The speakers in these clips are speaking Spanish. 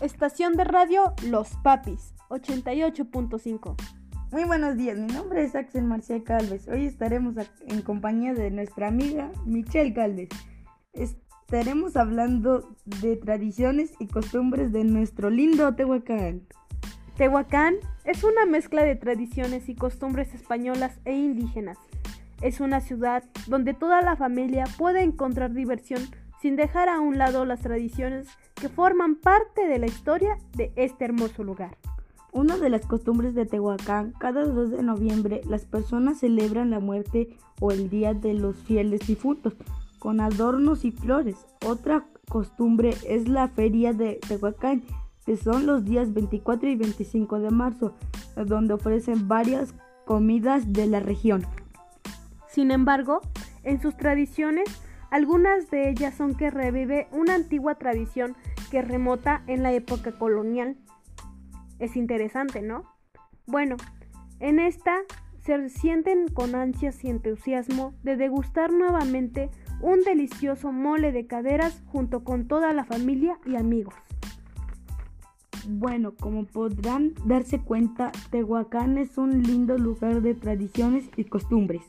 Estación de radio Los Papis, 88.5. Muy buenos días, mi nombre es Axel Marcial Calves. Hoy estaremos en compañía de nuestra amiga Michelle Calves. Estaremos hablando de tradiciones y costumbres de nuestro lindo Tehuacán. Tehuacán es una mezcla de tradiciones y costumbres españolas e indígenas. Es una ciudad donde toda la familia puede encontrar diversión sin dejar a un lado las tradiciones que forman parte de la historia de este hermoso lugar. Una de las costumbres de Tehuacán, cada 2 de noviembre las personas celebran la muerte o el Día de los Fieles Difuntos con adornos y flores. Otra costumbre es la Feria de Tehuacán, que son los días 24 y 25 de marzo, donde ofrecen varias comidas de la región. Sin embargo, en sus tradiciones algunas de ellas son que revive una antigua tradición que remota en la época colonial. Es interesante, ¿no? Bueno, en esta se sienten con ansias y entusiasmo de degustar nuevamente un delicioso mole de caderas junto con toda la familia y amigos. Bueno, como podrán darse cuenta, Tehuacán es un lindo lugar de tradiciones y costumbres.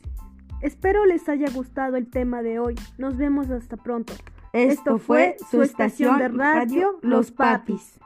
Espero les haya gustado el tema de hoy. Nos vemos hasta pronto. Esto, fue su estación de radio Los Papis.